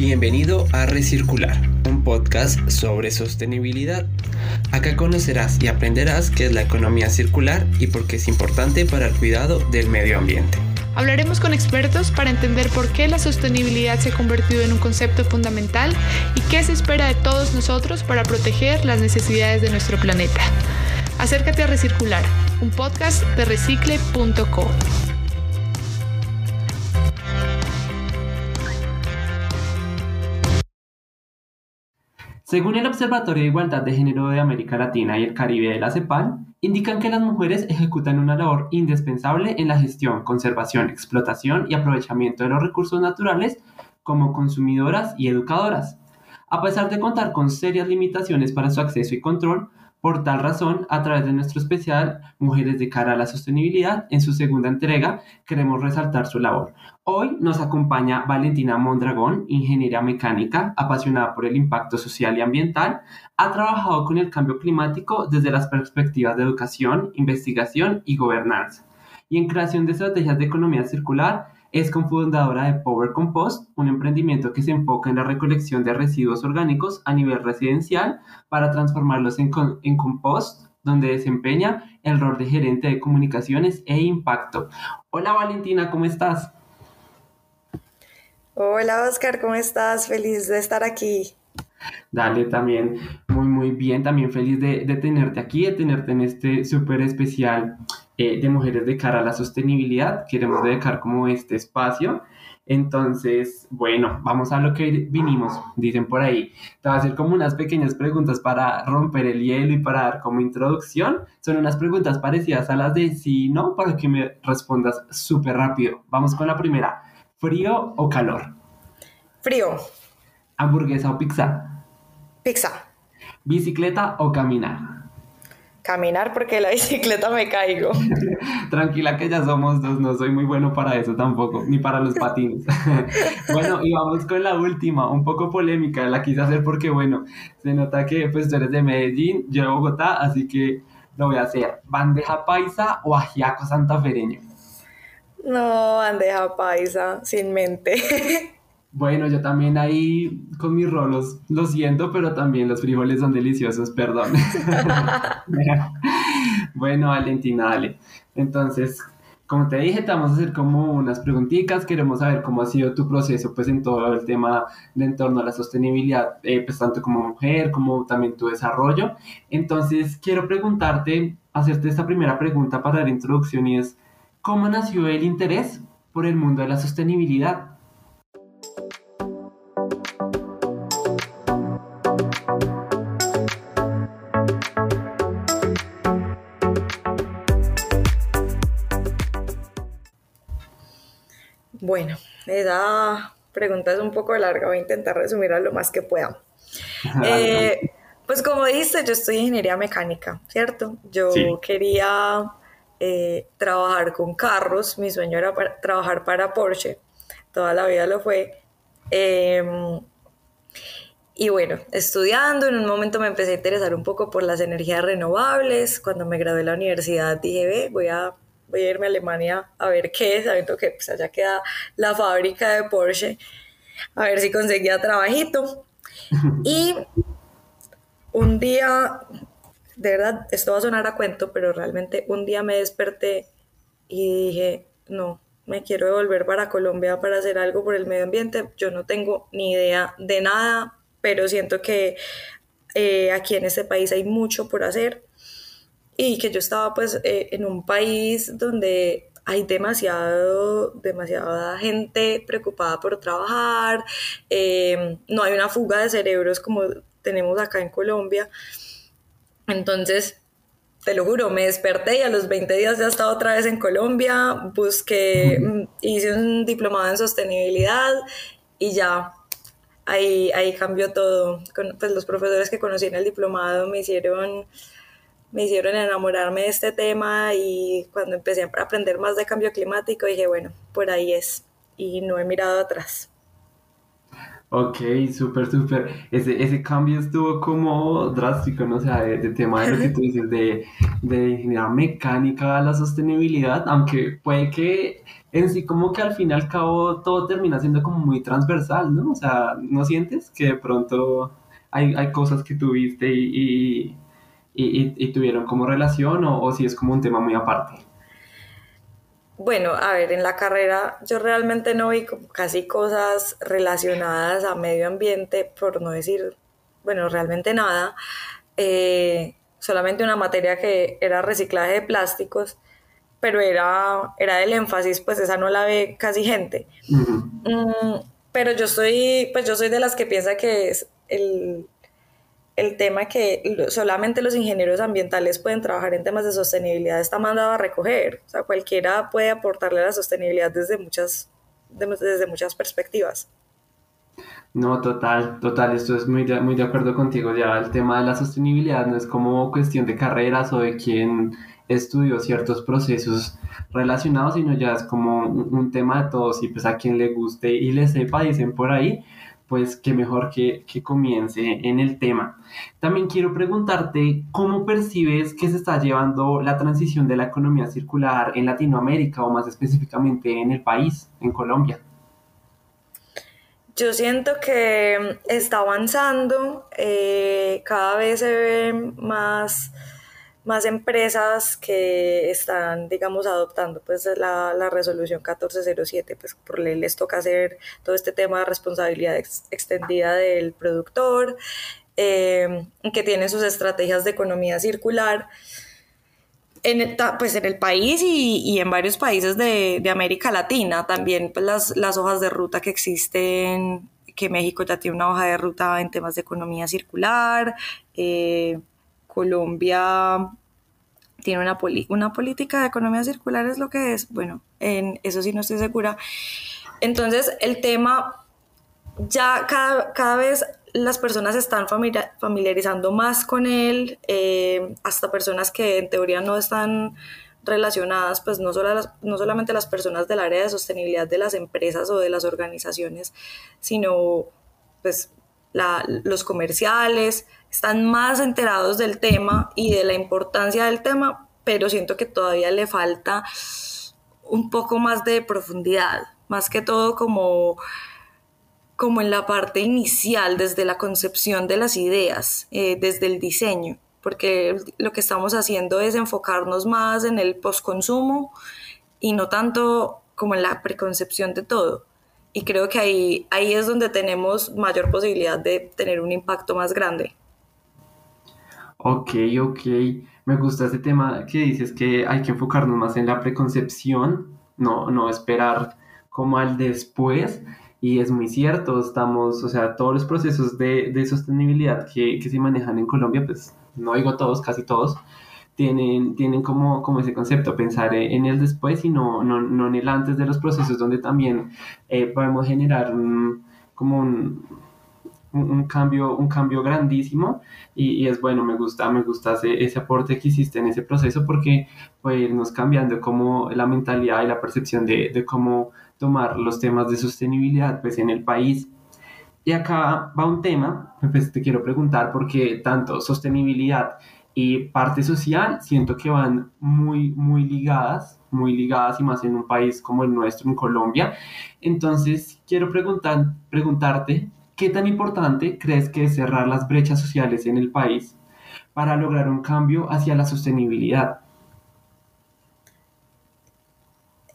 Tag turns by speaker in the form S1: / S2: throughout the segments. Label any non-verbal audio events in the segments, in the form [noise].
S1: Bienvenido a Recircular, un podcast sobre sostenibilidad. Acá conocerás y aprenderás qué es la economía circular y por qué es importante para el cuidado del medio ambiente.
S2: Hablaremos con expertos para entender por qué la sostenibilidad se ha convertido en un concepto fundamental y qué se espera de todos nosotros para proteger las necesidades de nuestro planeta. Acércate a Recircular, un podcast de recicle.co.
S3: Según el Observatorio de Igualdad de Género de América Latina y el Caribe de la CEPAL, indican que las mujeres ejecutan una labor indispensable en la gestión, conservación, explotación y aprovechamiento de los recursos naturales como consumidoras y educadoras. A pesar de contar con serias limitaciones para su acceso y control, por tal razón, a través de nuestro especial Mujeres de cara a la sostenibilidad, en su segunda entrega, queremos resaltar su labor. Hoy nos acompaña Valentina Mondragón, ingeniera mecánica, apasionada por el impacto social y ambiental. Ha trabajado con el cambio climático desde las perspectivas de educación, investigación y gobernanza. Y en creación de estrategias de economía circular, es cofundadora de Power Compost, un emprendimiento que se enfoca en la recolección de residuos orgánicos a nivel residencial para transformarlos en, en compost, donde desempeña el rol de gerente de comunicaciones e impacto. Hola Valentina, ¿cómo estás?
S4: Hola Oscar, ¿cómo estás? Feliz de estar aquí.
S3: Dale, también muy, muy bien, también feliz de, de tenerte aquí, de tenerte en este súper especial eh, de mujeres de cara a la sostenibilidad. Queremos dedicar como este espacio. Entonces, bueno, vamos a lo que vinimos, dicen por ahí. Te voy a hacer como unas pequeñas preguntas para romper el hielo y para dar como introducción. Son unas preguntas parecidas a las de sí, no, para que me respondas súper rápido. Vamos con la primera. ¿Frío o calor?
S4: Frío.
S3: ¿Hamburguesa o pizza?
S4: Pizza.
S3: ¿Bicicleta o caminar?
S4: Caminar porque la [laughs] bicicleta me caigo. [laughs]
S3: Tranquila que ya somos dos, no soy muy bueno para eso tampoco, ni para los patines. [laughs] bueno, y vamos con la última, un poco polémica, la quise hacer porque, bueno, se nota que pues tú eres de Medellín, yo de Bogotá, así que lo voy a hacer. ¿Bandeja paisa o ajiaco santafereño?
S4: No, bandeja paisa, sin mente.
S3: Bueno, yo también ahí con mis rolos lo siento, pero también los frijoles son deliciosos, perdón. [laughs] bueno, Valentina, dale. Entonces, como te dije, te vamos a hacer como unas preguntitas. Queremos saber cómo ha sido tu proceso, pues, en todo el tema de en torno a la sostenibilidad, eh, pues, tanto como mujer, como también tu desarrollo. Entonces, quiero preguntarte, hacerte esta primera pregunta para la introducción y es, ¿cómo nació el interés por el mundo de la sostenibilidad?
S4: Bueno, esa pregunta es un poco larga, voy a intentar resumirla lo más que pueda. [laughs] Eh, pues como dijiste, yo estoy en ingeniería mecánica, ¿cierto? Yo quería eh, trabajar con carros, mi sueño era trabajar para Porsche, toda la vida lo fue. Em, y bueno, estudiando, en un momento me empecé a interesar un poco por las energías renovables. Cuando me gradué de la universidad dije, ve, voy a voy a irme a Alemania a ver qué es, sabiendo que pues, allá queda la fábrica de Porsche, a ver si conseguía trabajito. [laughs] Y un día, de verdad, esto va a sonar a cuento, pero realmente un día me desperté y dije, no, me quiero devolver para Colombia para hacer algo por el medio ambiente. Yo no tengo ni idea de nada, pero siento que eh, aquí en este país hay mucho por hacer y que yo estaba pues eh, en un país donde hay demasiado, demasiada gente preocupada por trabajar, eh, no hay una fuga de cerebros como tenemos acá en Colombia. Entonces, te lo juro, me desperté y a los 20 días ya estaba otra vez en Colombia, busqué, mm, hice un diplomado en sostenibilidad y ya ahí, ahí cambió todo. pues los profesores que conocí en el diplomado me hicieron me hicieron enamorarme de este tema y cuando empecé a aprender más de cambio climático dije, bueno, por ahí es y no he mirado atrás.
S3: Ok, súper, súper. Ese, ese cambio estuvo como drástico, ¿no? O sea, de, tema de lo que [laughs] tú dices, de, de ingeniería mecánica a la sostenibilidad, aunque puede que en sí como que al fin y al cabo todo termina siendo como muy transversal, ¿no? O sea, ¿no sientes que de pronto hay, hay cosas que tuviste y, y, y, tuvieron como relación o, o si es como un tema muy aparte?
S4: Bueno, a ver, en la carrera yo realmente no vi casi cosas relacionadas a medio ambiente, por no decir, bueno, realmente nada. Eh, solamente una materia que era reciclaje de plásticos, pero era, era del énfasis, pues esa no la ve casi gente. Mm, pero yo soy, pues yo soy de las que piensa que es el, el tema que solamente los ingenieros ambientales pueden trabajar en temas de sostenibilidad está mandado a recoger. O sea, cualquiera puede aportarle a la sostenibilidad desde muchas, desde muchas perspectivas.
S3: No, total, total, esto es muy de, muy de acuerdo contigo. Ya el tema de la sostenibilidad no es como cuestión de carreras o de quién estudió ciertos procesos relacionados, sino ya es como un, un tema de todos y pues a quien le guste y le sepa, dicen por ahí, pues qué mejor que, que, comience en el tema. También quiero preguntarte cómo percibes que se está llevando la transición de la economía circular en Latinoamérica o más específicamente en el país, en Colombia.
S4: Yo siento que está avanzando, eh, cada vez se ve más más empresas que están, digamos, adoptando pues la, la, resolución 1407, pues por ley les toca hacer todo este tema de responsabilidad extendida del productor, eh, que tienen sus estrategias de economía circular. En el, pues en el país y, y en varios países de, de, América Latina, también pues las, las hojas de ruta que existen, que México ya tiene una hoja de ruta en temas de economía circular, eh, Colombia tiene una, una política de economía circular, es lo que es. Bueno, en eso sí no estoy segura. Entonces, el tema, ya cada, cada vez las personas están familiarizando más con él, eh, hasta personas que en teoría no están relacionadas, pues no, solo las, no solamente las personas del área de sostenibilidad de las empresas o de las organizaciones, sino pues los comerciales, están más enterados del tema y de la importancia del tema, pero siento que todavía le falta un poco más de profundidad, más que todo como, como en la parte inicial, desde la concepción de las ideas, eh, desde el diseño, porque lo que estamos haciendo es enfocarnos más en el postconsumo y no tanto como en la preconcepción de todo. Y creo que ahí, ahí es donde tenemos mayor posibilidad de tener un impacto más grande.
S3: Ok, ok. Me gusta este tema que dices que hay que enfocarnos más en la preconcepción, no, no esperar como al después. Y es muy cierto, estamos, o sea, todos los procesos de, de sostenibilidad que, que, se manejan en Colombia, pues no digo todos, casi todos, tienen, tienen como, como ese concepto, pensar en el después y no, no, no en el antes de los procesos, donde también eh, podemos generar como un, un, cambio, un cambio grandísimo y, es bueno, me gusta, me gusta ese, ese, aporte que hiciste en ese proceso porque puede irnos cambiando como la mentalidad y la percepción de, de cómo tomar los temas de sostenibilidad pues en el país. Y acá va un tema, pues te quiero preguntar porque tanto sostenibilidad y parte social siento que van muy, muy ligadas, muy ligadas y más en un país como el nuestro, en Colombia. Entonces, quiero preguntar, preguntarte ¿Qué tan importante crees que es cerrar las brechas sociales en el país para lograr un cambio hacia la sostenibilidad?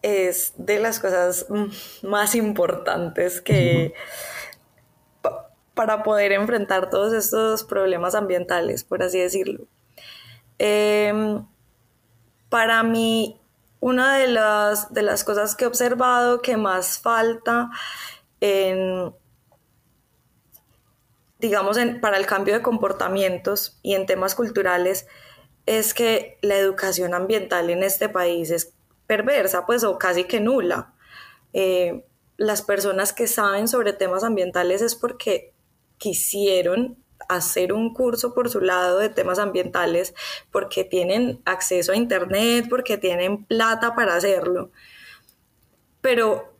S4: Es de las cosas más importantes que para poder enfrentar todos estos problemas ambientales, por así decirlo. Em, para mí, una de las, de las cosas que he observado que más falta en digamos, para el cambio de comportamientos y en temas culturales, es que la educación ambiental en este país es perversa, pues, o casi que nula. Eh, las personas que saben sobre temas ambientales es porque quisieron hacer un curso por su lado de temas ambientales, porque tienen acceso a Internet, porque tienen plata para hacerlo. Pero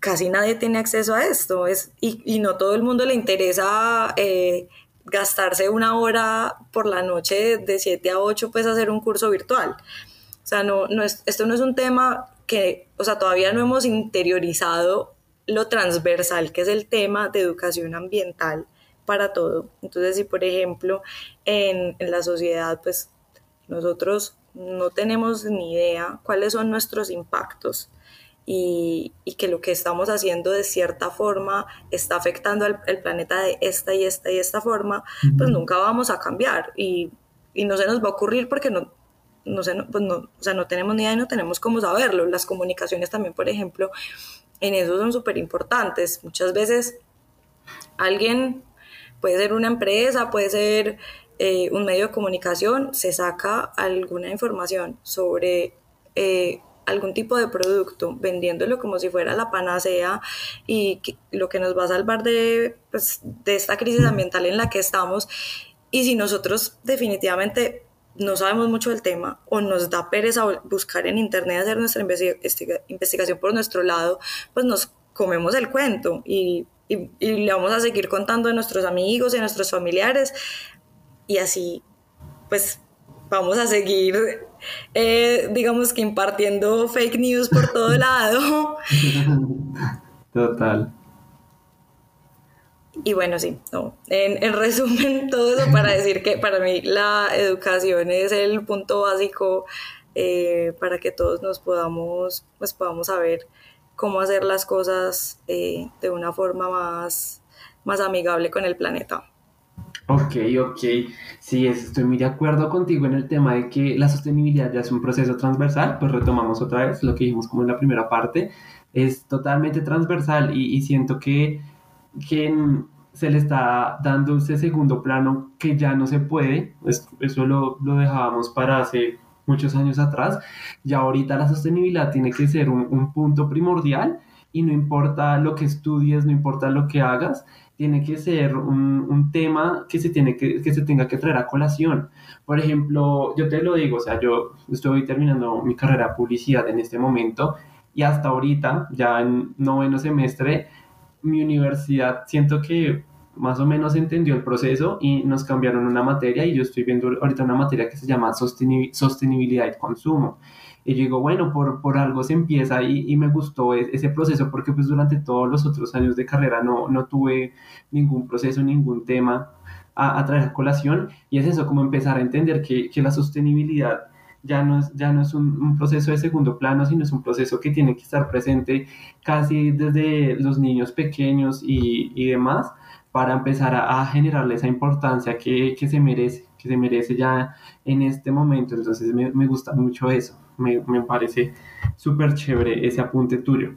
S4: casi nadie tiene acceso a esto es, y, no todo el mundo le interesa eh, gastarse una hora por la noche de 7 a 8 pues hacer un curso virtual. O sea, no, no es, esto no es un tema que, o sea, todavía no hemos interiorizado lo transversal que es el tema de educación ambiental para todo. Entonces, si por ejemplo en, en la sociedad, pues nosotros no tenemos ni idea cuáles son nuestros impactos y, y, que lo que estamos haciendo de cierta forma está afectando al, planeta de esta y esta y esta forma, pues nunca vamos a cambiar y, y, no se nos va a ocurrir porque no, no, sé, pues no, o sea, no tenemos ni idea y no tenemos cómo saberlo. Las comunicaciones también, por ejemplo, en eso son súper importantes. Muchas veces alguien, puede ser una empresa, puede ser eh, un medio de comunicación, se saca alguna información sobre... Eh, algún tipo de producto, vendiéndolo como si fuera la panacea y lo que nos va a salvar de, pues, de esta crisis ambiental en la que estamos. Y si nosotros definitivamente no sabemos mucho del tema o nos da pereza buscar en internet hacer nuestra investigación por nuestro lado, pues nos comemos el cuento y, y, y, le vamos a seguir contando a nuestros amigos y a nuestros familiares y así pues vamos a seguir, eh, digamos que impartiendo fake news por todo [laughs] lado.
S3: Total.
S4: Y bueno, sí, no. En, resumen, [laughs] todo eso para decir que para mí la educación es el punto básico eh, para que todos nos podamos, pues podamos saber cómo hacer las cosas eh, de una forma más, más amigable con el planeta.
S3: Ok, ok. Sí, estoy muy de acuerdo contigo en el tema de que la sostenibilidad ya es un proceso transversal. Pues retomamos otra vez lo que dijimos como en la primera parte. Es totalmente transversal y, siento que, que se le está dando ese segundo plano que ya no se puede. eso lo, lo dejábamos para hace muchos años atrás. Y ahorita la sostenibilidad tiene que ser un, un punto primordial y no importa lo que estudies, no importa lo que hagas, tiene que ser un, un, tema que se, tiene que, que se tenga que traer a colación. Por ejemplo, yo te lo digo, o sea, yo estoy terminando mi carrera de publicidad en este momento y hasta ahorita, ya en noveno semestre, mi universidad siento que más o menos entendió el proceso y nos cambiaron una materia y yo estoy viendo ahorita una materia que se llama sostenibilidad y consumo. Y yo digo, bueno, por, por algo se empieza y, me gustó e, ese proceso porque pues durante todos los otros años de carrera no, no tuve ningún proceso, ningún tema a, a traer a colación y es eso, como empezar a entender que, que la sostenibilidad ya no es, ya no es un, un, proceso de segundo plano, sino es un proceso que tiene que estar presente casi desde los niños pequeños y, y demás para empezar a, a generarle esa importancia que, que, se merece, que se merece ya en este momento. Entonces me, me gusta mucho eso me, me parece súper chévere ese apunte tuyo.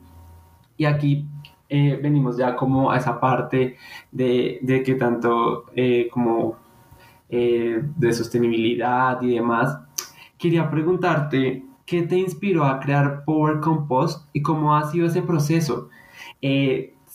S3: Y aquí eh, venimos ya como a esa parte de, de que tanto eh, como eh, de sostenibilidad y demás, quería preguntarte qué te inspiró a crear Power Compost y cómo ha sido ese proceso.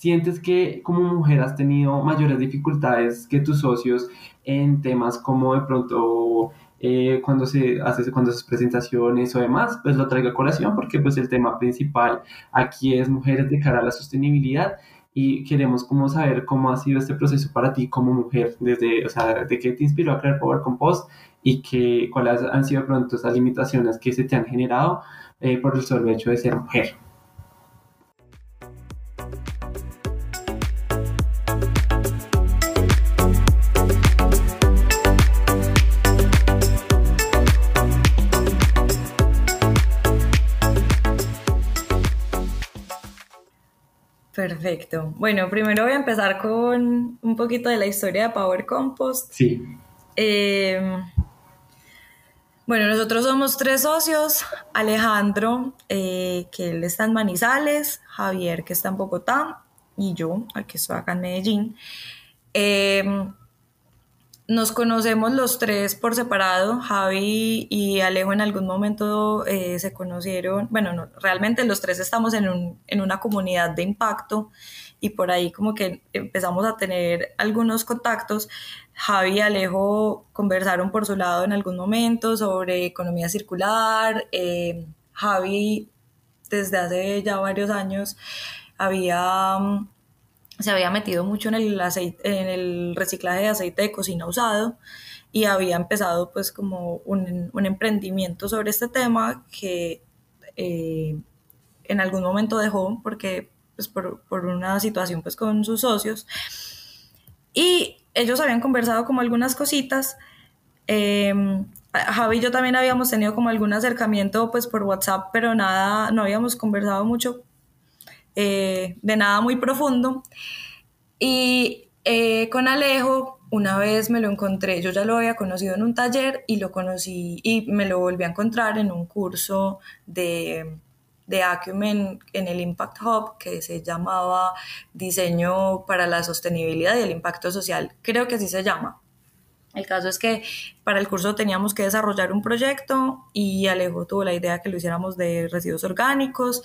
S3: ¿Sientes que como mujer has tenido mayores dificultades que tus socios en temas como de pronto eh, cuando se hace cuando sus presentaciones o demás, pues lo traigo a colación porque pues el tema principal aquí es mujeres de cara a la sostenibilidad y queremos como saber cómo ha sido este proceso para ti como mujer, desde, o sea, de qué te inspiró a crear Power Compost y que, cuáles han sido pronto esas limitaciones que se te han generado eh, por el solo hecho de ser mujer.
S4: Perfecto. Bueno, primero voy a empezar con un poquito de la historia de Power Compost.
S3: Sí.
S4: Em, bueno, nosotros somos tres socios. Alejandro, eh, que él está en Manizales, Javier, que está en Bogotá, y yo, que estoy acá en Medellín. Em, nos conocemos los tres por separado. Javi y Alejo en algún momento eh, se conocieron. Bueno, realmente los tres estamos en, un, en una comunidad de impacto y por ahí como que empezamos a tener algunos contactos. Javi y Alejo conversaron por su lado en algún momento sobre economía circular. Eh, Javi desde hace ya varios años había, mm, se había metido mucho en el, reciclaje de aceite de cocina usado y había empezado pues como un, un emprendimiento sobre este tema que eh, en algún momento dejó porque pues por, por, una situación pues con sus socios. Y ellos habían conversado como algunas cositas. Eh, Javi y yo también habíamos tenido como algún acercamiento pues por WhatsApp, pero nada, no habíamos conversado mucho eh, de nada muy profundo. Y eh, con Alejo, una vez me lo encontré, yo ya lo había conocido en un taller y lo conocí y me lo volví a encontrar en un curso de, de Acumen en el Impact Hub que se llamaba Diseño para la Sostenibilidad y el Impacto Social, creo que así se llama. El caso es que para el curso teníamos que desarrollar un proyecto y Alejo tuvo la idea que lo hiciéramos de residuos orgánicos.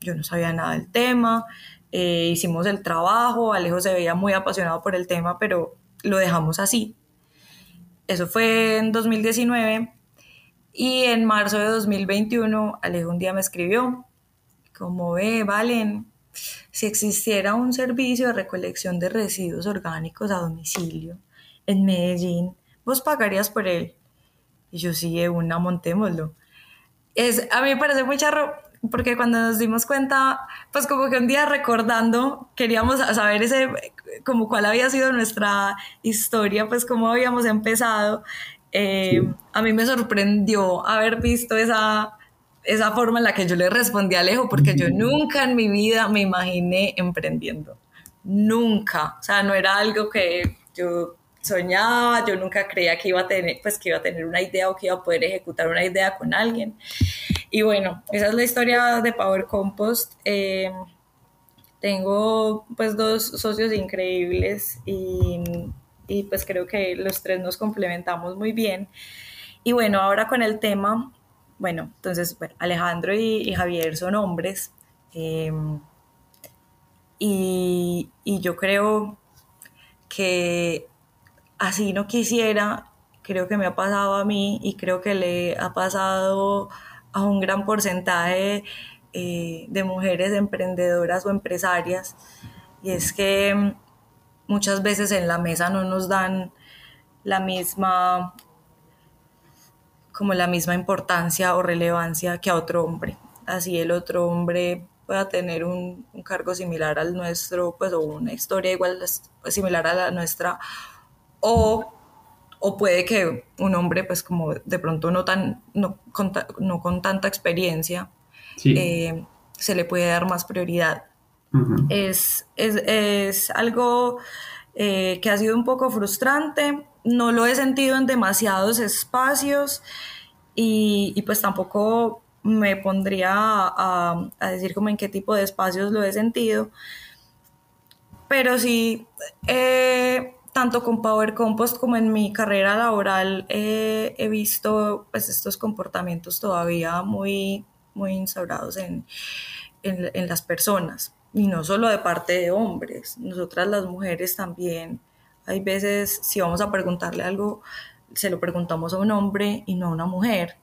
S4: Yo no sabía nada del tema. Eh, hicimos el trabajo. Alejo se veía muy apasionado por el tema, pero lo dejamos así. Eso fue en 2019 y en marzo de 2021 Alejo un día me escribió como ve, Valen, si existiera un servicio de recolección de residuos orgánicos a domicilio, en Medellín, vos pagarías por él. Y yo sí, una, montémoslo. Es, a mí me parece muy charro porque cuando nos dimos cuenta, pues como que un día recordando, queríamos saber ese, como cuál había sido nuestra historia, pues cómo habíamos empezado. Eh, a mí me sorprendió haber visto esa, esa forma en la que yo le respondí a Alejo, porque yo nunca en mi vida me imaginé emprendiendo. Nunca. O sea, no era algo que yo soñaba, yo nunca creía que iba a tener, pues que iba a tener una idea o que iba a poder ejecutar una idea con alguien. Y bueno, esa es la historia de Power Compost. Eh, tengo pues dos socios increíbles y, y, pues creo que los tres nos complementamos muy bien. Y bueno, ahora con el tema, bueno, entonces Alejandro y, Javier son hombres eh, y, y yo creo que así no quisiera, creo que me ha pasado a mí y creo que le ha pasado a un gran porcentaje eh, de mujeres emprendedoras o empresarias. Y es que mm, muchas veces en la mesa no nos dan la misma como la misma importancia o relevancia que a otro hombre. Así el otro hombre pueda tener un, un cargo similar al nuestro, pues, o una historia igual similar a la nuestra, o, o puede que un hombre, pues como de pronto no, tan, no, con, no con tanta experiencia, eh, se le puede dar más prioridad. es, es, es, algo eh, que ha sido un poco frustrante, no lo he sentido en demasiados espacios y, y pues tampoco me pondría a, a, decir como en qué tipo de espacios lo he sentido, pero sí eh, tanto con Power Compost como en mi carrera laboral eh, he visto pues, estos comportamientos todavía muy, muy instaurados en, en, en, las personas. Y no solo de parte de hombres, nosotras las mujeres también. Hay veces, si vamos a preguntarle algo, se lo preguntamos a un hombre y no a una mujer.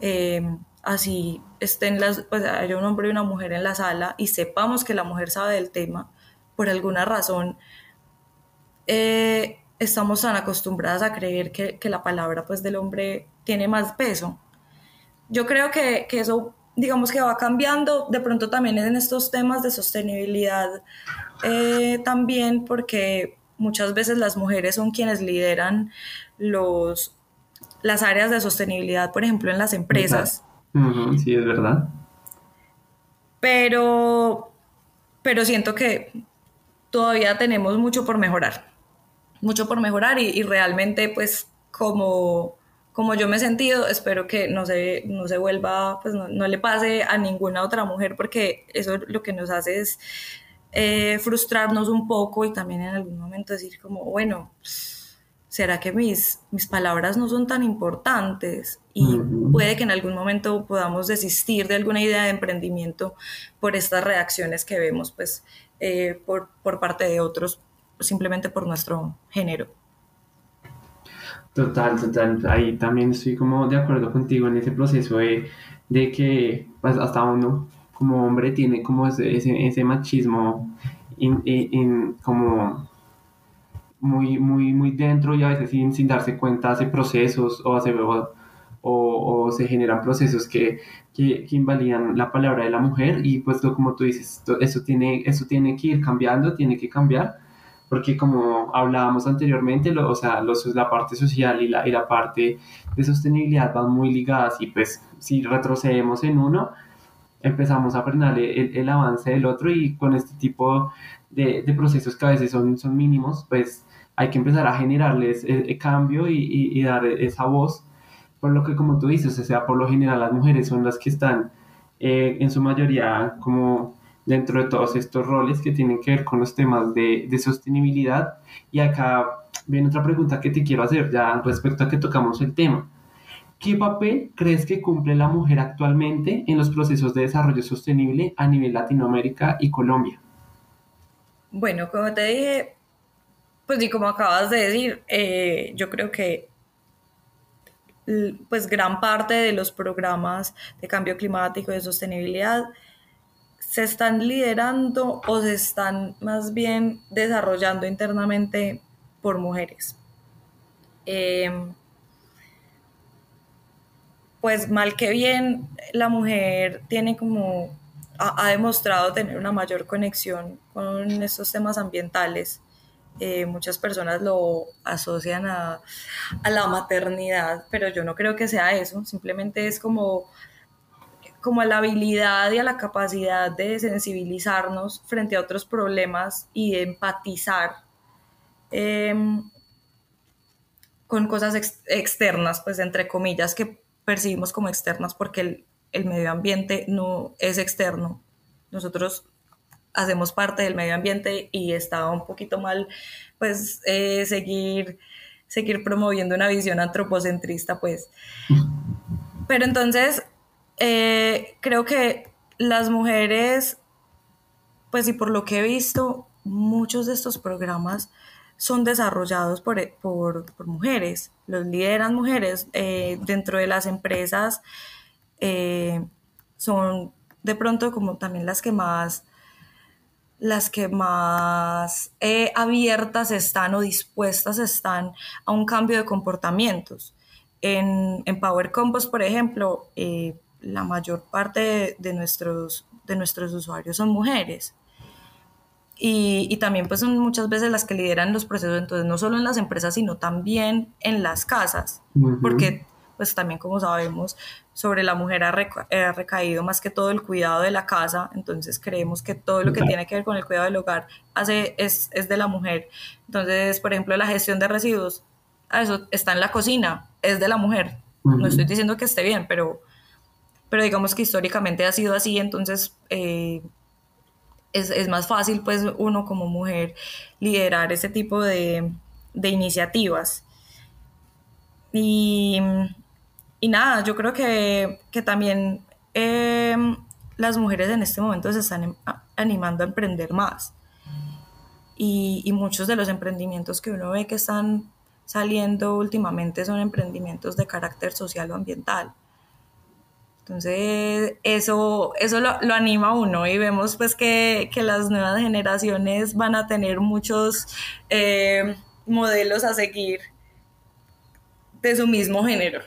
S4: Eh, así estén las, pues haya un hombre y una mujer en la sala y sepamos que la mujer sabe del tema, por alguna razón eh, estamos tan acostumbradas a creer que, que, la palabra pues, del hombre tiene más peso. Yo creo que, que, eso, digamos que va cambiando, de pronto también en estos temas de sostenibilidad, eh, también porque muchas veces las mujeres son quienes lideran los, las áreas de sostenibilidad, por ejemplo, en las empresas.
S3: Sí, es verdad.
S4: Pero, pero siento que todavía tenemos mucho por mejorar mucho por mejorar y, realmente pues como, como yo me he sentido, espero que no se, no se vuelva, pues no, le pase a ninguna otra mujer porque eso lo que nos hace es eh, frustrarnos un poco y también en algún momento decir como, bueno, ¿será que mis, mis palabras no son tan importantes? Y puede que en algún momento podamos desistir de alguna idea de emprendimiento por estas reacciones que vemos pues eh, por, por parte de otros simplemente por nuestro género.
S3: Total, total. Ahí también estoy como de acuerdo contigo en ese proceso de, de que pues, hasta uno como hombre tiene como ese, ese, machismo como muy, muy, muy dentro y a veces sin, sin darse cuenta hace procesos o hace o, o se generan procesos que, que, que, invalidan la palabra de la mujer y pues como tú dices, eso tiene, eso tiene que ir cambiando, tiene que cambiar porque como hablábamos anteriormente, lo, o sea, los, la parte social y la, y la parte de sostenibilidad van muy ligadas y pues si retrocedemos en uno, empezamos a frenar el, el, avance del otro y con este tipo de, de, procesos que a veces son, son mínimos, pues hay que empezar a generarles el, e, cambio y, y, y, dar esa voz, por lo que como tú dices, o sea, por lo general las mujeres son las que están eh, en su mayoría como dentro de todos estos roles que tienen que ver con los temas de, de sostenibilidad. Y acá viene otra pregunta que te quiero hacer ya respecto a que tocamos el tema. ¿Qué papel crees que cumple la mujer actualmente en los procesos de desarrollo sostenible a nivel Latinoamérica y Colombia?
S4: Bueno, como te dije, pues y como acabas de decir, eh, yo creo que pues gran parte de los programas de cambio climático y de sostenibilidad se están liderando o se están más bien desarrollando internamente por mujeres. Eh, pues mal que bien, la mujer tiene como, ha, demostrado tener una mayor conexión con estos temas ambientales. Eh, muchas personas lo asocian a, a, la maternidad, pero yo no creo que sea eso, simplemente es como, como a la habilidad y a la capacidad de sensibilizarnos frente a otros problemas y de empatizar em, con cosas externas, pues entre comillas, que percibimos como externas porque el, medio ambiente no es externo. Nosotros hacemos parte del medio ambiente y está un poquito mal pues eh, seguir, seguir promoviendo una visión antropocentrista pues. Pero entonces eh, creo que las mujeres pues y por lo que he visto muchos de estos programas son desarrollados por, por, por mujeres, los lideran mujeres eh, dentro de las empresas, eh, son de pronto como también las que más las que más eh, abiertas están o dispuestas están a un cambio de comportamientos. En, en Power Compost, por ejemplo, la mayor parte de, nuestros, de nuestros usuarios son mujeres. Y, también pues son muchas veces las que lideran los procesos, entonces no solo en las empresas, sino también en las casas, porque pues también como sabemos, sobre la mujer ha, recaído más que todo el cuidado de la casa, entonces creemos que todo lo que tiene que ver con el cuidado del hogar hace, es, es de la mujer. Entonces, por ejemplo, la gestión de residuos, eso está en la cocina, es de la mujer. No estoy diciendo que esté bien, pero, pero digamos que históricamente ha sido así, entonces... Eh, es, más fácil pues uno como mujer liderar ese tipo de, iniciativas. Y, nada, yo creo que, también em, las mujeres en este momento se están animando a emprender más. Y, y, muchos de los emprendimientos que uno ve que están saliendo últimamente son emprendimientos de carácter social o ambiental. Entonces, eso, eso lo, anima a uno y vemos pues que, las nuevas generaciones van a tener muchos eh, modelos a seguir de su mismo género.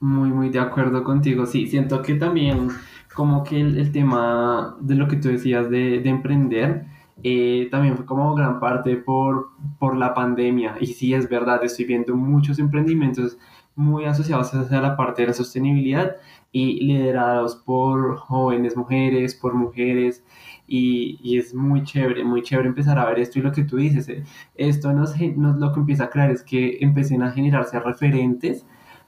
S3: Muy, muy de acuerdo contigo. Sí, siento que también como que el, tema de lo que tú decías de, emprender, eh, también fue como gran parte por, por la pandemia. Y sí, es verdad, estoy viendo muchos emprendimientos muy asociados a la parte de la sostenibilidad y liderados por jóvenes mujeres, por mujeres, y, es muy chévere, muy chévere empezar a ver esto y lo que tú dices, eh, esto nos, nos, lo que empieza a crear es que empiecen a generarse referentes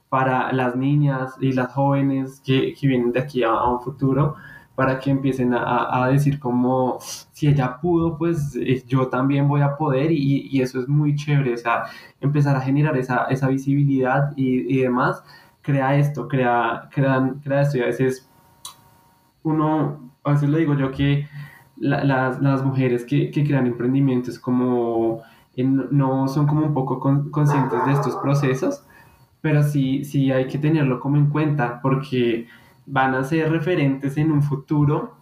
S3: para las niñas y las jóvenes que, que vienen de aquí a un futuro para que empiecen a, a, decir como si ella pudo, pues eh, yo también voy a poder y, y, eso es muy chévere, o sea, empezar a generar esa, esa visibilidad y, y, demás, crea esto, crea, crea, crea esto y a veces uno, a veces lo digo yo que las, las, mujeres que, que, crean emprendimientos como no son como un poco conscientes de estos procesos, pero sí, sí hay que tenerlo como en cuenta porque van a ser referentes en un futuro,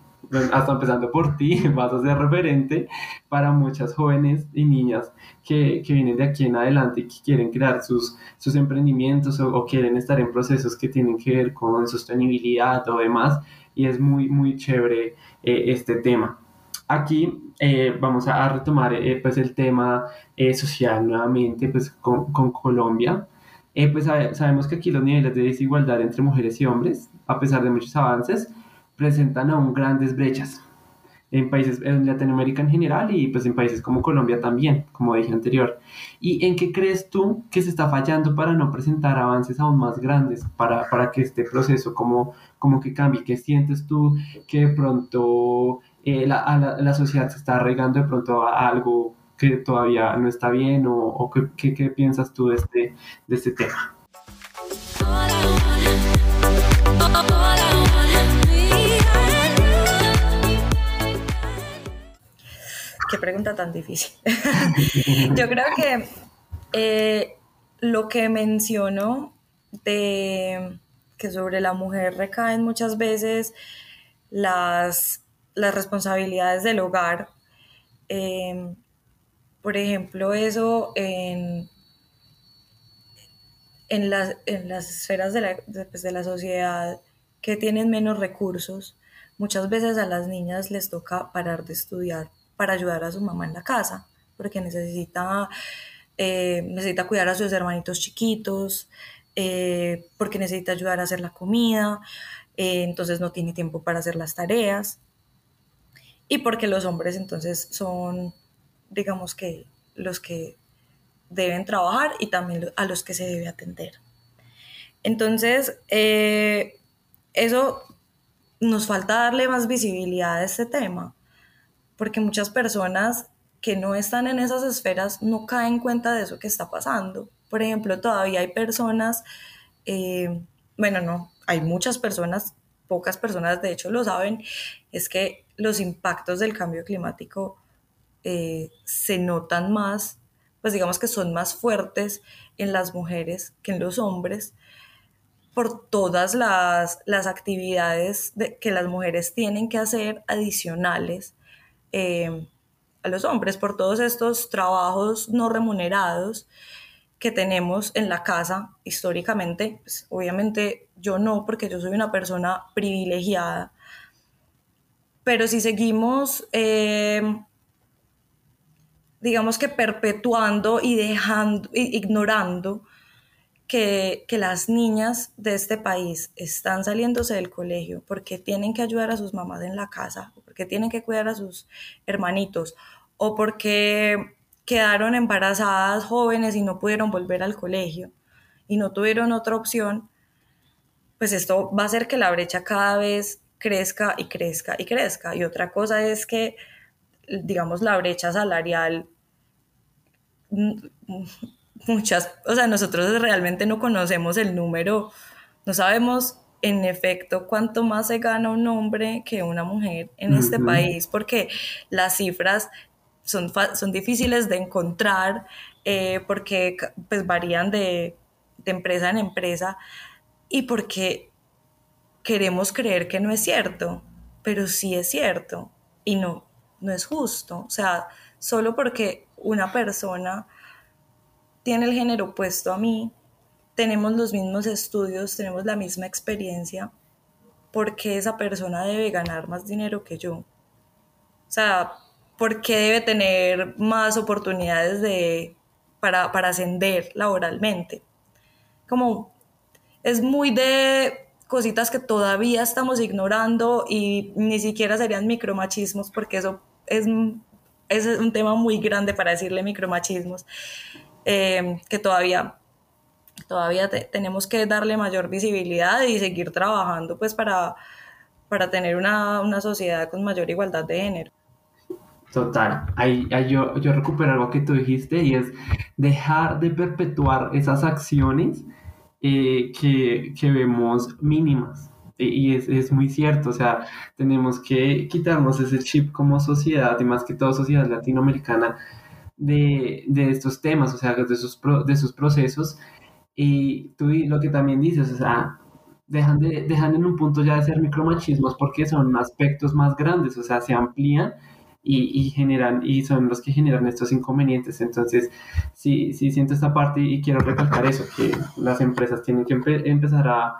S3: hasta empezando por ti, [laughs] vas a ser referente para muchas jóvenes y niñas que, que vienen de aquí en adelante y que quieren crear sus, sus emprendimientos o, quieren estar en procesos que tienen que ver con sostenibilidad o demás. Y es muy, muy chévere eh, este tema. Aquí eh, vamos a retomar eh, pues el tema social nuevamente pues con, con Colombia. pues sabemos que aquí los niveles de desigualdad entre mujeres y hombres, a pesar de muchos avances, presentan aún grandes brechas en países, en Latinoamérica en general y pues en países como Colombia también, como dije anterior. ¿Y en qué crees tú que se está fallando para no presentar avances aún más grandes, para, para que este proceso como, como que cambie? ¿Qué sientes tú que de pronto eh, la, la, sociedad se está arraigando de pronto a algo que todavía no está bien o, o qué, qué, piensas tú de este, de este tema?
S4: Tan difícil. [laughs] Yo creo que eh, lo que menciono de que sobre la mujer recaen muchas veces las, las responsabilidades del hogar. Eh, por ejemplo, eso en, en, las, en las esferas de la, pues, de la sociedad que tienen menos recursos, muchas veces a las niñas les toca parar de estudiar para ayudar a su mamá en la casa, porque necesita, eh, necesita cuidar a sus hermanitos chiquitos, eh, porque necesita ayudar a hacer la comida, eh, entonces no tiene tiempo para hacer las tareas, y porque los hombres entonces son, digamos que, los que deben trabajar y también a los que se debe atender. Entonces, eso nos falta darle más visibilidad a este tema, porque muchas personas que no están en esas esferas no caen en cuenta de eso que está pasando. Por ejemplo, todavía hay personas, eh, bueno, no, hay muchas personas, pocas personas de hecho lo saben, es que los impactos del cambio climático eh, se notan más, pues digamos que son más fuertes en las mujeres que en los hombres por todas las, actividades que las mujeres tienen que hacer adicionales eh, a los hombres por todos estos trabajos no remunerados que tenemos en la casa históricamente. Pues, obviamente yo no, porque yo soy una persona privilegiada, pero si seguimos, eh, digamos que perpetuando y dejando, ignorando que, las niñas de este país están saliéndose del colegio porque tienen que ayudar a sus mamás en la casa, porque tienen que cuidar a sus hermanitos, o porque quedaron embarazadas jóvenes y no pudieron volver al colegio y no tuvieron otra opción, pues esto va a hacer que la brecha cada vez crezca y crezca y crezca. Y otra cosa es que, digamos, la brecha salarial mm, muchas, o sea, nosotros realmente no conocemos el número, no sabemos en efecto cuánto más se gana un hombre que una mujer en este país, porque las cifras son, son difíciles de encontrar, eh, porque pues varían de, de empresa en empresa y porque queremos creer que no es cierto, pero sí es cierto y no, no es justo. O sea, solo porque una persona tiene el género opuesto a mí, tenemos los mismos estudios, tenemos la misma experiencia, ¿por qué esa persona debe ganar más dinero que yo? O sea, ¿por qué debe tener más oportunidades de, para, para ascender laboralmente? Como es muy de cositas que todavía estamos ignorando y ni siquiera serían micromachismos porque eso es, es un tema muy grande para decirle micromachismos. Eh, que todavía, todavía tenemos que darle mayor visibilidad y seguir trabajando pues para, para tener una, una sociedad con mayor igualdad de género.
S3: Total, ahí, yo, yo recupero algo que tú dijiste y es dejar de perpetuar esas acciones eh, que, que, vemos mínimas. Y es, es, muy cierto, o sea, tenemos que quitarnos ese chip como sociedad y más que todo sociedad latinoamericana de, de estos temas, o sea, de sus, de sus procesos. Y tú lo que también dices, o sea, dejan, de, dejan en un punto ya de ser micromachismos porque son aspectos más grandes, o sea, se amplían y, generan, y son los que generan estos inconvenientes. Entonces, sí, sí siento esta parte y quiero recalcar eso, que las empresas tienen que empezar a,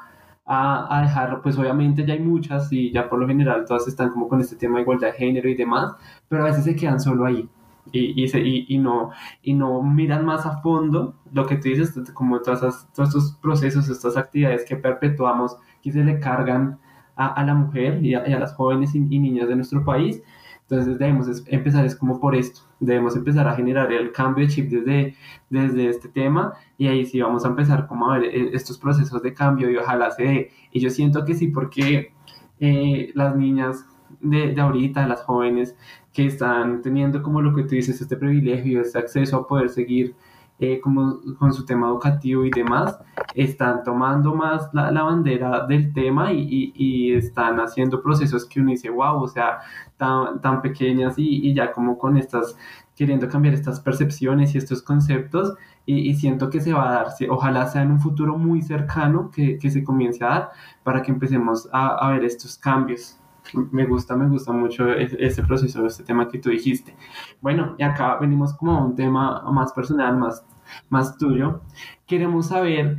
S3: a, dejar, pues obviamente ya hay muchas y ya por lo general todas están como con este tema de igualdad de género y demás, pero a veces se quedan solo ahí. Y, y, y, no, y no miran más a fondo lo que tú dices, como todas todos estos procesos, estas actividades que perpetuamos, que se le cargan a, a la mujer y a, y a, las jóvenes y, niñas de nuestro país, entonces debemos empezar, es como por esto, debemos empezar a generar el cambio de chip desde, desde este tema y ahí sí vamos a empezar como a ver eh, estos procesos de cambio y ojalá se dé. Y yo siento que sí, porque eh, las niñas de, de, ahorita, las jóvenes que están teniendo como lo que tú dices, este privilegio, este acceso a poder seguir eh, como con su tema educativo y demás, están tomando más la, la bandera del tema y, y, y, están haciendo procesos que uno dice, wow, o sea, tan, tan pequeñas y, y, ya como con estas, queriendo cambiar estas percepciones y estos conceptos y, siento que se va a dar, ojalá sea en un futuro muy cercano que, que se comience a dar para que empecemos a, a ver estos cambios me gusta, me gusta mucho ese proceso, este tema que tú dijiste. Bueno, y acá venimos como a un tema más personal, más, más tuyo. Queremos saber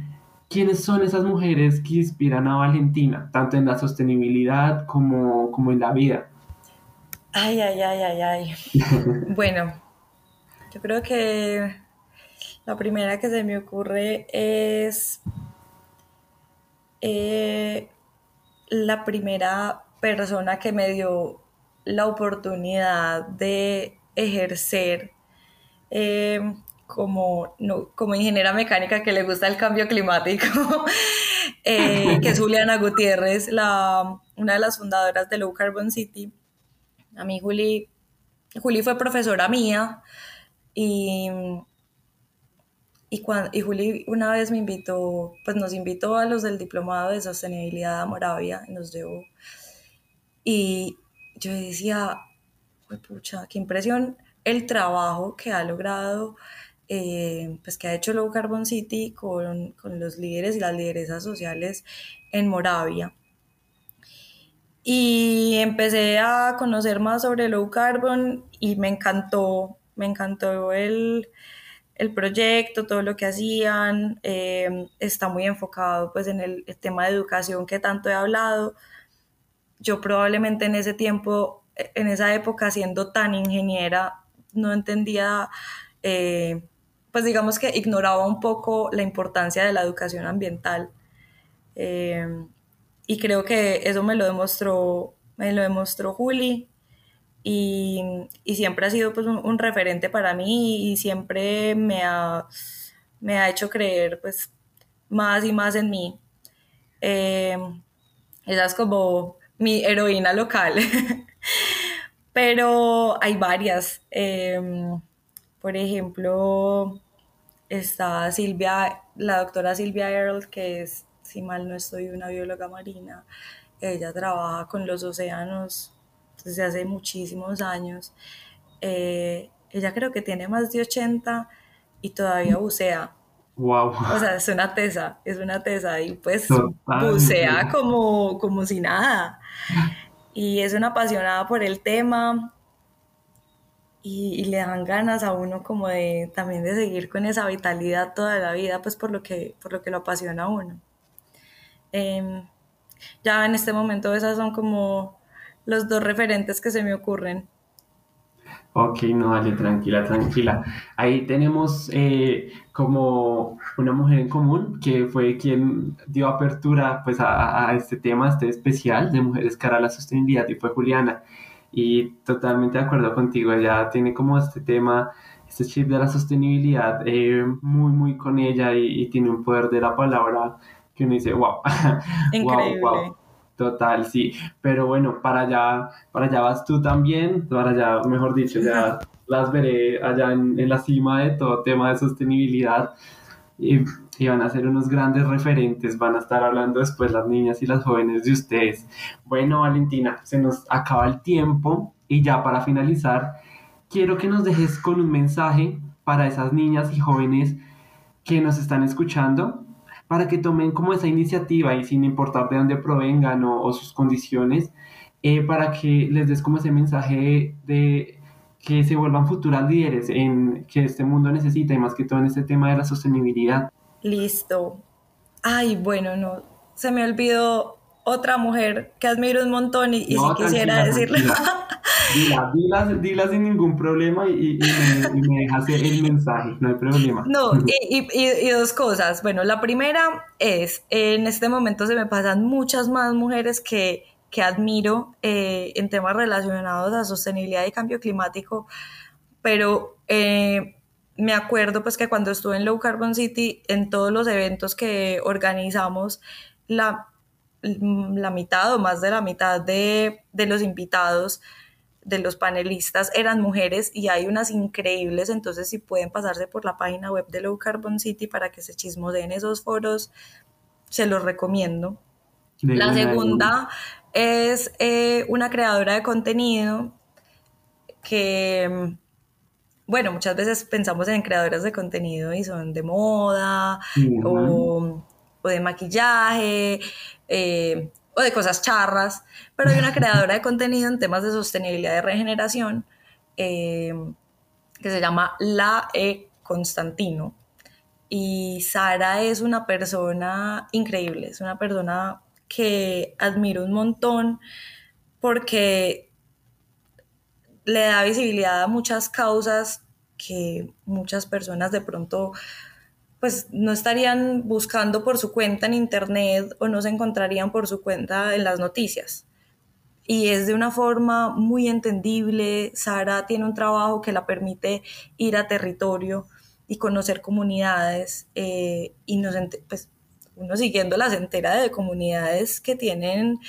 S3: quiénes son esas mujeres que inspiran a Valentina, tanto en la sostenibilidad como, como en la vida.
S4: Ay, ay, ay, ay, ay. [laughs] bueno, yo creo que la primera que se me ocurre es eh, la primera persona que me dio la oportunidad de ejercer eh, como, como ingeniera mecánica que le gusta el cambio climático, [laughs] eh, que es Juliana Gutiérrez, la, una de las fundadoras de Low Carbon City. A mí Juli, Juli fue profesora mía y, y, cuando, y Juli una vez me invitó, pues nos invitó a los del Diplomado de Sostenibilidad a Moravia y nos llevó y yo decía, qué impresión el trabajo que ha logrado, eh, pues que ha hecho Low Carbon City con, con los líderes y las lideresas sociales en Moravia. Y empecé a conocer más sobre Low Carbon y me encantó, me encantó el, el proyecto, todo lo que hacían, eh, está muy enfocado pues en el, el, tema de educación que tanto he hablado, yo probablemente en ese tiempo, en esa época, siendo tan ingeniera, no entendía, eh, pues digamos que ignoraba un poco la importancia de la educación ambiental. Eh, y creo que eso me lo demostró, me lo demostró Juli. Y, y siempre ha sido pues, un, referente para mí y siempre me ha, me ha hecho creer pues, más y más en mí. Eh, como mi heroína local. [laughs] Pero hay varias. Em, por ejemplo, está Silvia, la doctora Silvia Earle, que es, si mal no estoy, una bióloga marina. Ella trabaja con los océanos desde hace muchísimos años. Eh, ella creo que tiene más de 80 y todavía bucea.
S3: Wow.
S4: O sea, es una tesa, es una tesa y pues bucea como, como si nada. Y es una apasionada por el tema y, le dan ganas a uno como de también de seguir con esa vitalidad toda la vida, pues por lo que, por lo, que lo apasiona a uno. Em, ya en este momento esas son como los dos referentes que se me ocurren.
S3: Ok, no, dale, tranquila, tranquila. Ahí tenemos eh, como una mujer en común que fue quien dio apertura pues a, a, este tema, este especial de mujeres cara a la sostenibilidad y fue Juliana. Y totalmente de acuerdo contigo, ella tiene como este tema, este chip de la sostenibilidad eh, muy, muy con ella y, tiene un poder de la palabra que uno dice, wow, [laughs]
S4: Increíble.
S3: Total, sí. Pero bueno, para allá, para allá vas tú también, para allá, mejor dicho, ya [laughs] las veré allá en, en la cima de todo tema de sostenibilidad. Y, y, van a ser unos grandes referentes, van a estar hablando después las niñas y las jóvenes de ustedes. Bueno, Valentina, se nos acaba el tiempo y ya para finalizar, quiero que nos dejes con un mensaje para esas niñas y jóvenes que nos están escuchando para que tomen como esa iniciativa y sin importar de dónde provengan o, sus condiciones, eh, para que les des como ese mensaje de que se vuelvan futuras líderes en que este mundo necesita y más que todo en este tema de la sostenibilidad.
S4: Listo. Ay, bueno, no, se me olvidó otra mujer que admiro un montón y, si quisiera decirle. [laughs]
S3: Dila, dila, sin ningún problema y, me, y dejas el mensaje, no hay problema.
S4: No, y, dos cosas. Bueno, la primera es, en este momento se me pasan muchas más mujeres que, que admiro eh, en temas relacionados a sostenibilidad y cambio climático, pero eh, me acuerdo pues que cuando estuve en Low Carbon City, en todos los eventos que organizamos, la, la mitad o más de la mitad de, de los invitados de los panelistas eran mujeres y hay unas increíbles, entonces si pueden pasarse por la página web de Low Carbon City para que se chismoseen esos foros, se los recomiendo. la segunda es eh, una creadora de contenido que, bueno, muchas veces pensamos en creadoras de contenido y son de moda o, de maquillaje, eh, o de cosas charras, pero hay una creadora de contenido en temas de sostenibilidad y regeneración eh, que se llama La E. Constantino. Y Sara es una persona increíble, es una persona que admiro un montón porque le da visibilidad a muchas causas que muchas personas de pronto pues no estarían buscando por su cuenta en internet o no se encontrarían por su cuenta en las noticias. Y es de una forma muy entendible. Sara tiene un trabajo que la permite ir a territorio y conocer comunidades eh, y nos, pues, uno siguiendo la entera de comunidades que tienen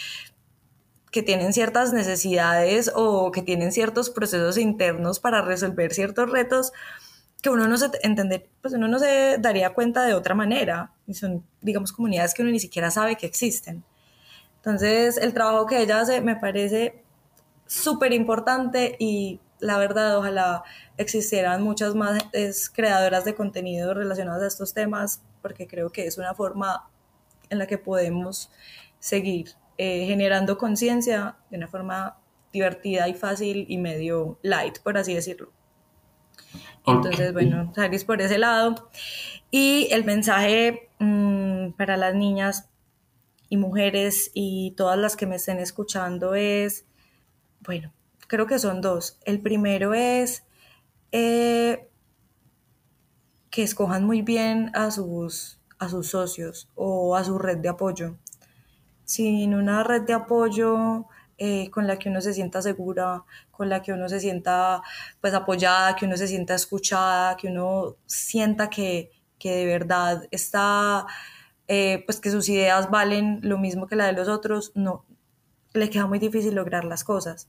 S4: que tienen ciertas necesidades o que tienen ciertos procesos internos para resolver ciertos retos, que uno no se entender, pues uno no se daría cuenta de otra manera. Y son, digamos, comunidades que uno ni siquiera sabe que existen. Entonces, el trabajo que ella hace me parece súper importante y la verdad, ojalá existieran muchas más creadoras de contenido relacionadas a estos temas, porque creo que es una forma en la que podemos seguir eh, generando conciencia de una forma divertida y fácil y medio light, por así decirlo. Entonces, bueno, salís por ese lado. Y el mensaje mm, para las niñas y mujeres y todas las que me estén escuchando es, bueno, creo que son dos. El primero es eh, que escojan muy bien a sus, a sus socios o a su red de apoyo. Sin una red de apoyo eh, con la que uno se sienta segura, con la que uno se sienta pues apoyada, que uno se sienta escuchada, que uno sienta que, que de verdad está, eh, pues que sus ideas valen lo mismo que la de los otros, no, le queda muy difícil lograr las cosas.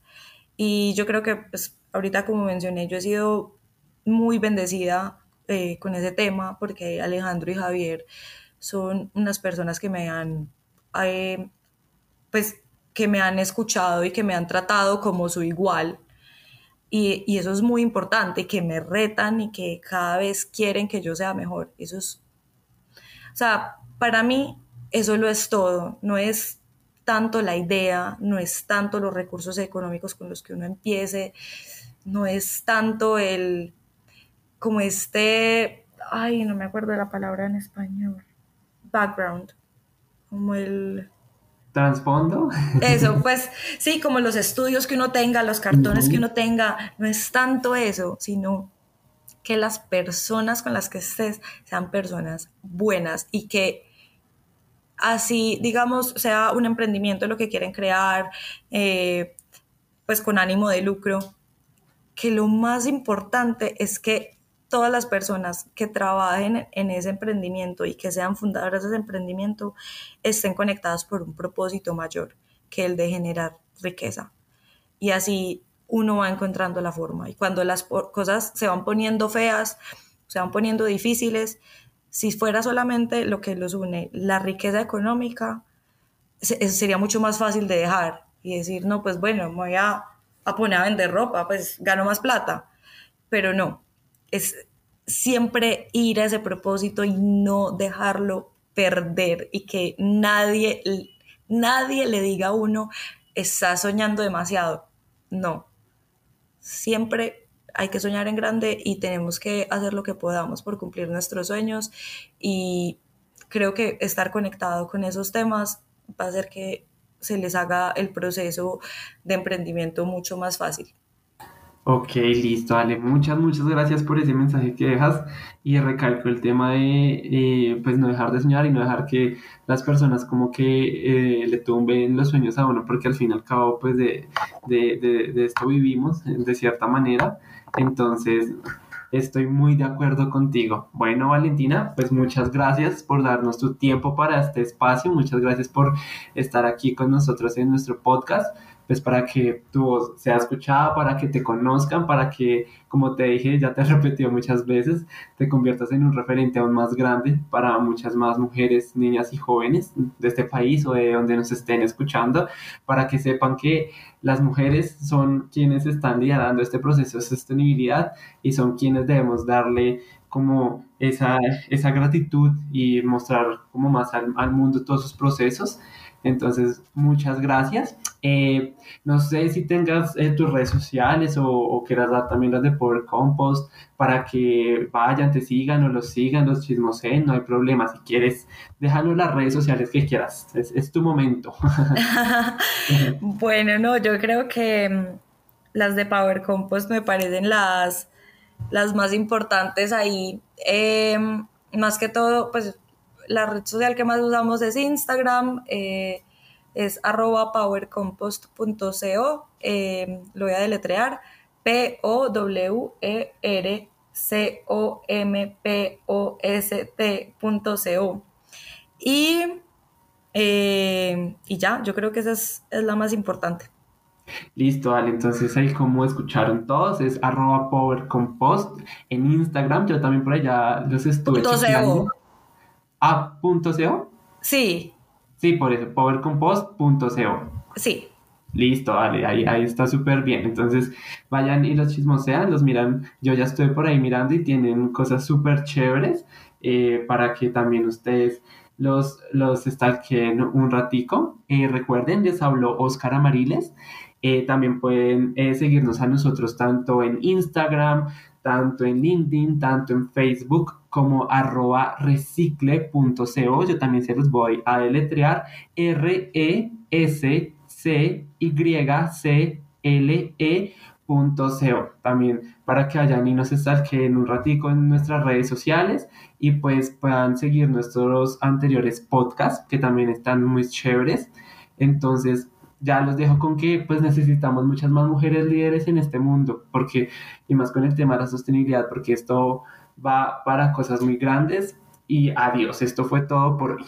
S4: Y yo creo que pues ahorita como mencioné, yo he sido muy bendecida eh, con ese tema porque Alejandro y Javier son unas personas que me han pues que me han escuchado y que me han tratado como su igual. Y, eso es muy importante, que me retan y que cada vez quieren que yo sea mejor. Eso es, o sea, para mí eso lo es todo. No es tanto la idea, no es tanto los recursos económicos con los que uno empiece, no es tanto el, como este, ay, no me acuerdo la palabra en español, background, como el
S3: trasfondo.
S4: Eso, [laughs] pues sí, como los estudios que uno tenga, los cartones que uno tenga, no es tanto eso, sino que las personas con las que estés sean personas buenas y que así, digamos, sea un emprendimiento lo que quieren crear, eh, pues con ánimo de lucro, que lo más importante es que todas las personas que trabajen en ese emprendimiento y que sean fundadoras de ese emprendimiento estén conectadas por un propósito mayor que el de generar riqueza. Y así uno va encontrando la forma. Y cuando las cosas se van poniendo feas, se van poniendo difíciles, si fuera solamente lo que los une, la riqueza económica, sería mucho más fácil de dejar y decir, no, pues bueno, me voy a, a poner a vender ropa, pues gano más plata. Pero no, es siempre ir a ese propósito y no dejarlo perder y que nadie, nadie le diga a uno, está soñando demasiado. No, siempre hay que soñar en grande y tenemos que hacer lo que podamos por cumplir nuestros sueños y creo que estar conectado con esos temas va a hacer que se les haga el proceso de emprendimiento mucho más fácil.
S3: Ok, listo, Ale. Muchas, muchas gracias por ese mensaje que dejas y recalco el tema de pues no dejar de soñar y no dejar que las personas como que eh, le tumben los sueños a uno porque al fin y al cabo pues de, de, de esto vivimos de cierta manera. Entonces, Estoy muy de acuerdo contigo. Bueno, Valentina, pues muchas gracias por darnos tu tiempo para este espacio. Muchas gracias por estar aquí con nosotros en nuestro podcast pues para que tu voz sea escuchada, para que te conozcan, para que, como te dije, ya te [laughs] he repetido muchas veces, te conviertas en un referente aún más grande para muchas más mujeres, niñas y jóvenes de este país o de donde nos estén escuchando, para que sepan que las mujeres son quienes están liderando este proceso de sostenibilidad y son quienes debemos darle como esa, esa gratitud y mostrar como más al, al mundo todos sus procesos entonces, muchas gracias. Eh, no sé si tengas eh, tus redes sociales o, quieras dar también las de Power Compost para que vayan, te sigan o los sigan, los chismoseen, no hay problema. Si quieres, déjanos las redes sociales que quieras. Es, tu momento. [laughs]
S4: bueno, no, yo creo que mm, las de Power Compost me parecen las, las más importantes ahí. Em, más que todo, pues la red social que más usamos es Instagram, eh, es arroba powercompost.co, eh, lo voy a deletrear, P-O-W-E-R-C-O-M-P-O-S-T.co. Y, eh, y ya, yo creo que esa es, la más importante.
S3: Listo, vale. Entonces ahí como escucharon todos, es arroba powercompost en Instagram. Yo también por allá los estuve. A.co?
S4: Sí.
S3: Sí, por eso, powercompost.co.
S4: Sí.
S3: Listo, vale, ahí, ahí está súper bien. Entonces, vayan y los chismosean, los miran. Yo ya estoy por ahí mirando y tienen cosas súper chéveres eh, para que también ustedes los, los stalkeen un ratico. Eh, recuerden, les habló Oscar Amariles. Eh, también pueden seguirnos a nosotros tanto en Instagram, tanto en LinkedIn, tanto en Facebook como arroba recicle.co. Yo también se los voy a deletrear R-E-S-C-Y-C-L-E.co. También para que vayan y nos en un ratico en nuestras redes sociales y pues puedan seguir nuestros anteriores podcasts que también están muy chéveres. Entonces, ya los dejo con que pues necesitamos muchas más mujeres líderes en este mundo, porque, y más con el tema de la sostenibilidad, porque esto va para cosas muy grandes. Y adiós, esto fue todo por hoy.